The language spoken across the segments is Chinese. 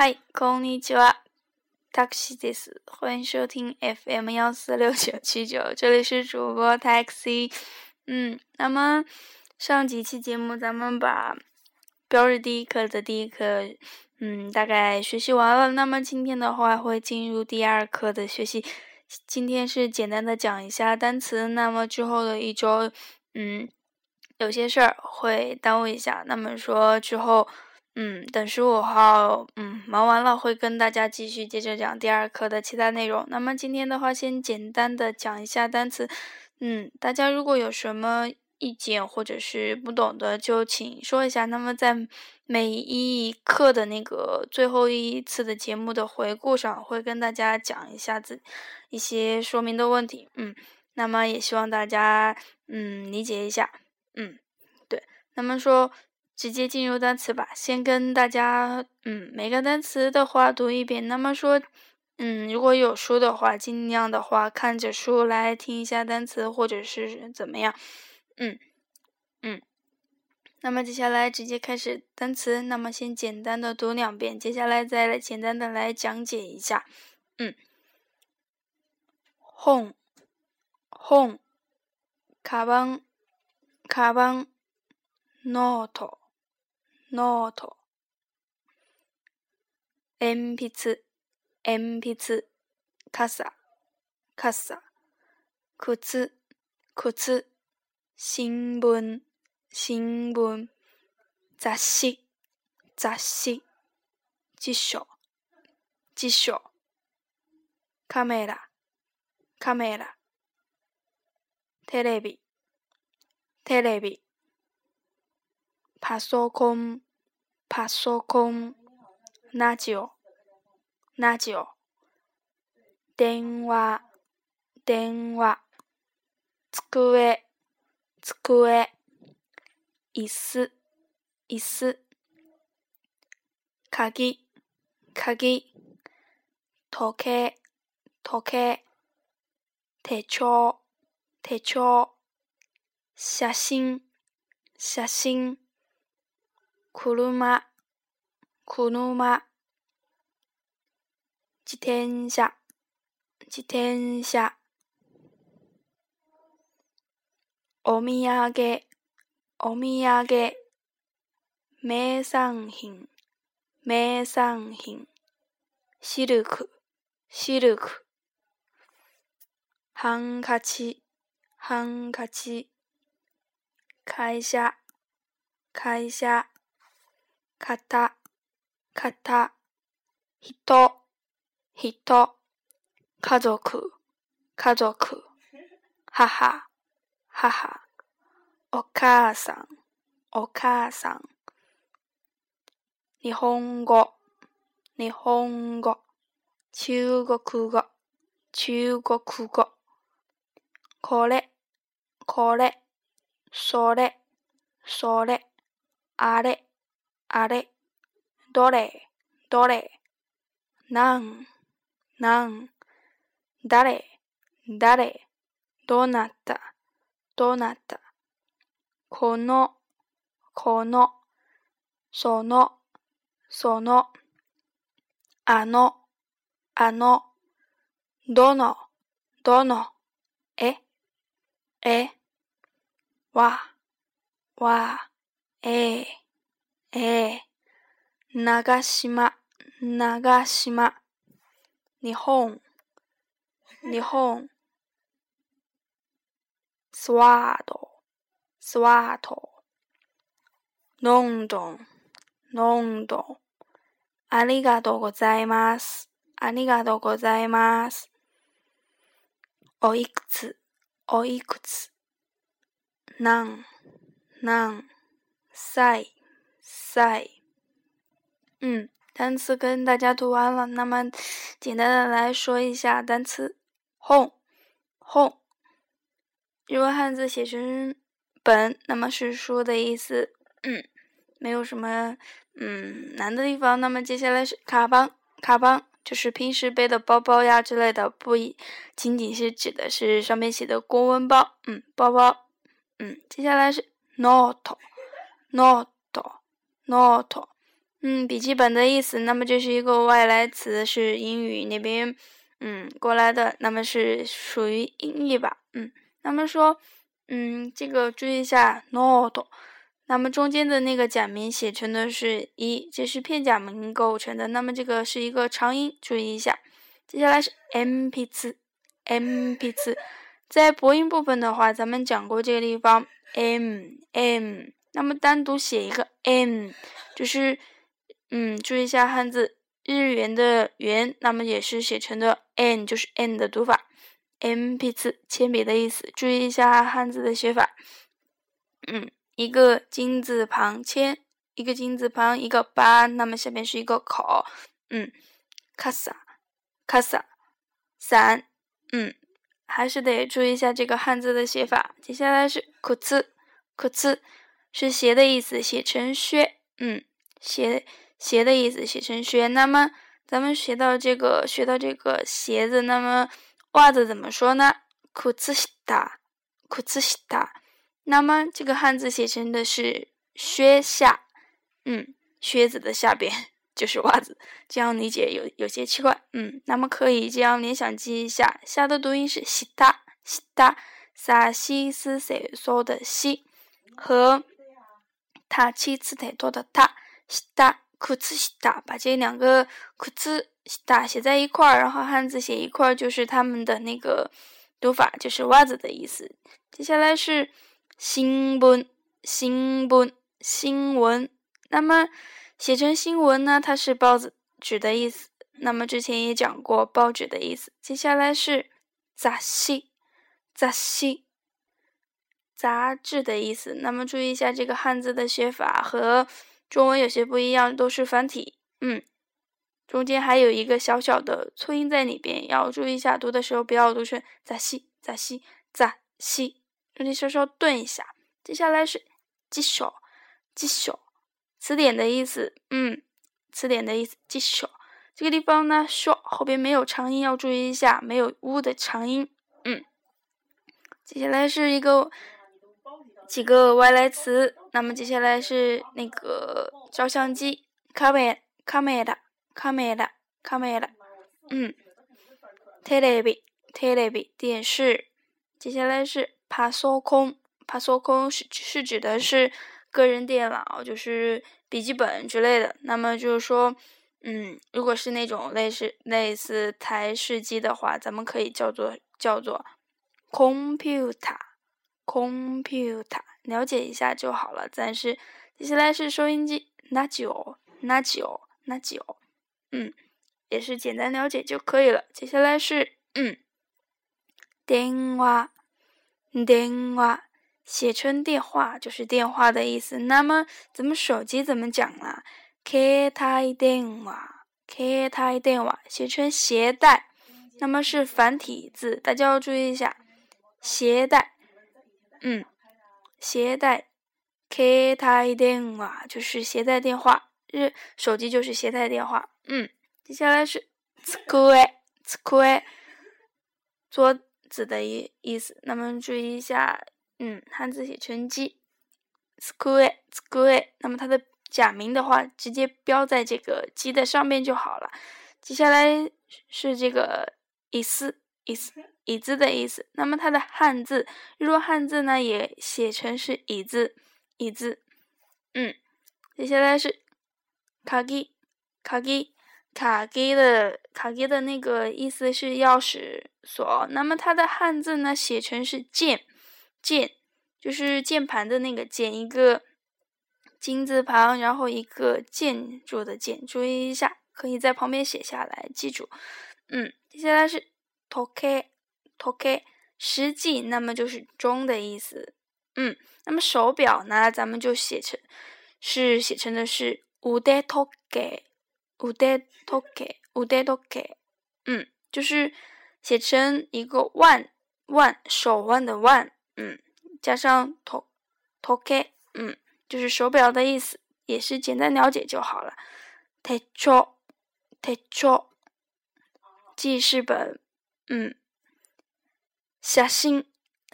嗨，こんにちは，Taxi this，欢迎收听 FM 幺四六九七九，这里是主播 Taxi。嗯，那么上几期节目咱们把标日第一课的第一课，嗯，大概学习完了。那么今天的话会进入第二课的学习，今天是简单的讲一下单词。那么之后的一周，嗯，有些事儿会耽误一下。那么说之后。嗯，等十五号，嗯，忙完了会跟大家继续接着讲第二课的其他内容。那么今天的话，先简单的讲一下单词。嗯，大家如果有什么意见或者是不懂的，就请说一下。那么在每一课的那个最后一次的节目的回顾上，会跟大家讲一下子一些说明的问题。嗯，那么也希望大家嗯理解一下。嗯，对，那么说。直接进入单词吧，先跟大家，嗯，每个单词的话读一遍。那么说，嗯，如果有书的话，尽量的话看着书来听一下单词，或者是怎么样，嗯，嗯。那么接下来直接开始单词，那么先简单的读两遍，接下来再来简单的来讲解一下，嗯，home，home，a バン，カ n ンノート。ノート。鉛筆、鉛筆。傘、傘。靴、靴。新聞、新聞。雑誌、雑誌。辞書、辞書。カメラ、カメラ。テレビ、テレビ。拍手孔，拍手孔，哪只，哪只？电话，电话。桌椅，桌椅。椅子，椅子。卡机，卡机。时钟，时钟。时钟，时钟。时钟，时钟。車、車、自転車、自転車。お土産、お土産。名産品、名産品。シルク、シルク。ハンカチ、ハンカチ。会社、会社。かた、かた、ひと、ひと、かぞぞくはは母、母、おかあさん、おかあさん、日本語、日本語、中国語、中国語、これ、これ、それ、それ、あれ、あれ、どれ、どれ、なん、なん、誰、誰、どなた、どなた、この、この、その、その、あの、あの、どの、どの、え、え、わ、わ、えー。えー、長島、長島。日本、日本。スワード、スワード。ロンドン、ロンドン。ありがとうございます。ありがとうございます。おいくつ、おいくつ。なん、なん、歳。在，嗯，单词跟大家读完了，那么简单的来说一下单词 h o e h o e 日文汉字写成本，那么是书的意思，嗯，没有什么嗯难的地方，那么接下来是卡邦卡邦。就是平时背的包包呀之类的，不仅仅是指的是上面写的公文包，嗯，包包，嗯，接下来是 note，note，note, Note，嗯，笔记本的意思，那么这是一个外来词，是英语那边嗯过来的，那么是属于音译吧，嗯，那么说，嗯，这个注意一下 Note，那么中间的那个假名写成的是一，这是片假名构成的，那么这个是一个长音，注意一下，接下来是 mp 词，mp 词，在播音部分的话，咱们讲过这个地方，m m。那么单独写一个 m，就是，嗯，注意一下汉字，日元的元，那么也是写成的 n，就是 n 的读法，m p 次，铅笔的意思。注意一下汉字的写法，嗯，一个金字旁，铅；一个金字旁，一个八。那么下面是一个口，嗯，卡萨，卡萨，伞。嗯，还是得注意一下这个汉字的写法。接下来是苦次，苦次。是鞋的意思，写成靴。嗯，鞋鞋的意思写成靴。那么咱们学到这个，学到这个鞋子，那么袜子怎么说呢裤子西 s 裤子西 k 那么这个汉字写成的是靴下。嗯，靴子的下边 就是袜子，这样理解有有些奇怪。嗯，那么可以这样联想记一下，下的读音是西 t 西 i 萨西斯塞索的西和。他其次太多的，他，西哒，裤子西哒，把这两个裤子西哒写在一块儿，然后汉字写一块儿，就是他们的那个读法，就是袜子的意思。接下来是新闻，新闻，新闻。那么写成新闻呢？它是报纸纸的意思。那么之前也讲过报纸的意思。接下来是杂戏，杂戏。杂志的意思，那么注意一下这个汉字的写法和中文有些不一样，都是繁体。嗯，中间还有一个小小的促音在里边，要注意一下读的时候不要读成咋西咋西咋西，那间稍稍顿一下。接下来是极手极手词典的意思，嗯，词典的意思极手这个地方呢，说后边没有长音，要注意一下没有 u 的长音。嗯，接下来是一个。几个外来词，那么接下来是那个照相机，camera，camera，camera，camera，嗯 t e l e v i i t e l e v i 电视。接下来是 p e r s o n a l p e s o n a l 是是指的是个人电脑，就是笔记本之类的。那么就是说，嗯，如果是那种类似类似台式机的话，咱们可以叫做叫做 computer。computer 了解一下就好了，暂时。接下来是收音机，radio，radio，radio，嗯，也是简单了解就可以了。接下来是嗯，电话，电话，写成电话就是电话的意思。那么咱们手机怎么讲呢？开台电话，开台电话，写成携带，那么是繁体字，大家要注意一下，携带。嗯，携带，K 台电话就是携带电话，日手机就是携带电话。嗯，接下来是 s c h o o l s 桌子的意意思。那么注意一下，嗯，汉字写成鸡 s c h o o l s 那么它的假名的话，直接标在这个鸡的上面就好了。接下来是这个 is，is。椅子的意思，那么它的汉字，日文汉字呢也写成是椅子，椅子，嗯，接下来是卡机，卡机，卡机的卡机的那个意思是钥匙锁，那么它的汉字呢写成是键，键，就是键盘的那个键一个金字旁，然后一个建筑的建，注意一下，可以在旁边写下来，记住，嗯，接下来是 t 托开。toki，那么就是钟的意思。嗯，那么手表呢？咱们就写成，是写成的是 u date toki，u d a e toki，u d e toki。嗯，就是写成一个 w a 手腕的 w 嗯，加上 to toki，嗯，就是手表的意思，也是简单了解就好了。techo techo，记事本，嗯。小信，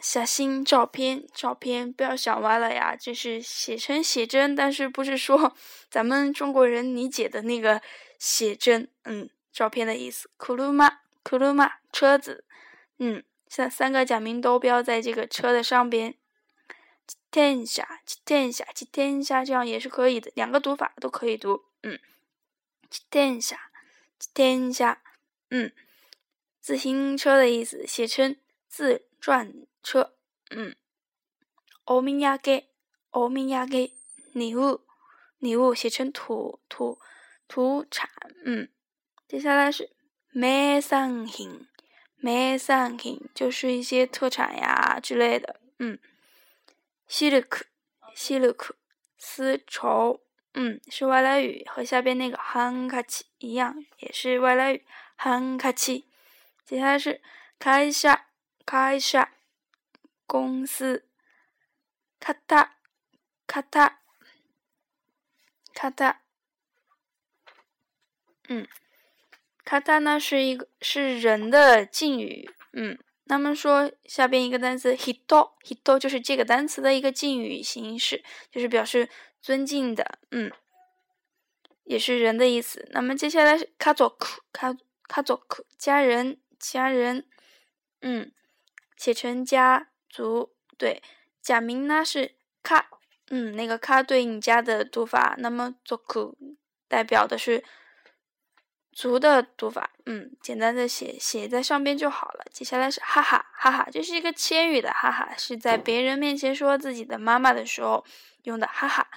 小信，照片，照片，不要想歪了呀！就是写成写真，但是不是说咱们中国人理解的那个写真？嗯，照片的意思。库鲁马，库鲁马，车子。嗯，三三个假名都标在这个车的上边。七天下，七天下，七天下，这样也是可以的，两个读法都可以读。嗯，七天下，七天下。嗯，自行车的意思写成。自转车，嗯，欧米亚盖，欧米亚盖，礼物，礼物写成土土土产，嗯，接下来是买商品，买商品就是一些特产呀之类的，嗯，丝缕克，丝缕克，丝绸，嗯，是外来语，和下边那个汉卡奇一样，也是外来语，汉卡奇，接下来是开下。公司，卡塔，卡塔，卡塔，嗯，卡塔呢是一个是人的敬语，嗯，那么说下边一个单词，hitto hitto 就是这个单词的一个敬语形式，就是表示尊敬的，嗯，也是人的意思。那么接下来，kazoku kazoku 家人家人，嗯。写成家族，对，假名呢是卡，嗯，那个卡对你家的读法，那么 z o 代表的是族的读法，嗯，简单的写写在上边就好了。接下来是哈哈哈哈，这是一个千语的哈哈，是在别人面前说自己的妈妈的时候用的哈哈，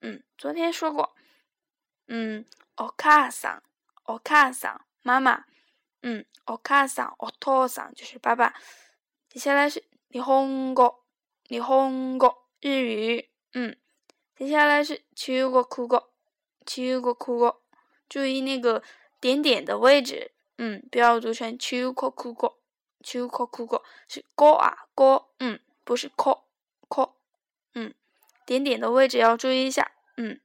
嗯，昨天说过，嗯，お母さん、お母さん妈妈，嗯、お母さん、お父さん就是爸爸。接下来是你红个，你红个日语，嗯。接下来是秋个枯个，秋个枯个，注意那个点点的位置，嗯，不要读成秋枯枯个，秋枯枯个是过啊，过，嗯，不是枯，枯，嗯，点点的位置要注意一下，嗯。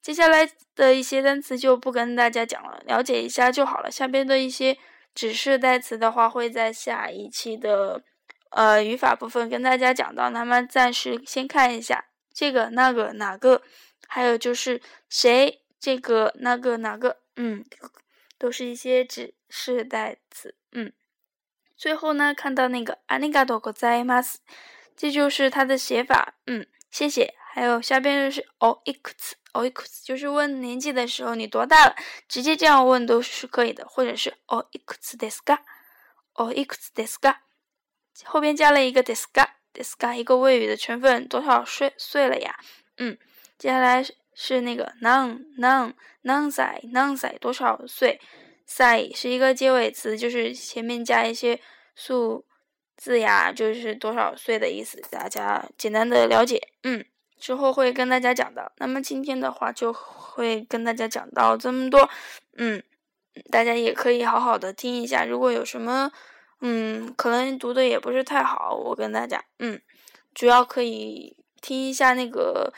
接下来的一些单词就不跟大家讲了，了解一下就好了。下边的一些指示代词的话，会在下一期的。呃，语法部分跟大家讲到，那么暂时先看一下这个、那个、哪个，还有就是谁这个、那个、哪个，嗯，都是一些指示代词，嗯。最后呢，看到那个阿尼嘎多ざいま斯，这就是它的写法，嗯，谢谢。还有下边就是哦伊克斯，哦伊克斯，就是问年纪的时候你多大了，直接这样问都是可以的，或者是哦伊克斯で斯嘎，哦伊克斯で斯嘎。后边加了一个 d i s c a d i s a 一个谓语的成分多少岁岁了呀？嗯，接下来是那个 n o n n o n none i none i 多少岁？i 是一个结尾词，就是前面加一些数字呀，就是多少岁的意思。大家简单的了解，嗯，之后会跟大家讲的。那么今天的话就会跟大家讲到这么多，嗯，大家也可以好好的听一下。如果有什么。嗯，可能读的也不是太好，我跟大家，嗯，主要可以听一下那个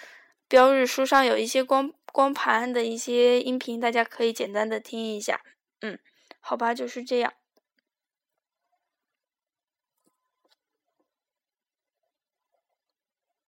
标日书上有一些光光盘的一些音频，大家可以简单的听一下，嗯，好吧，就是这样。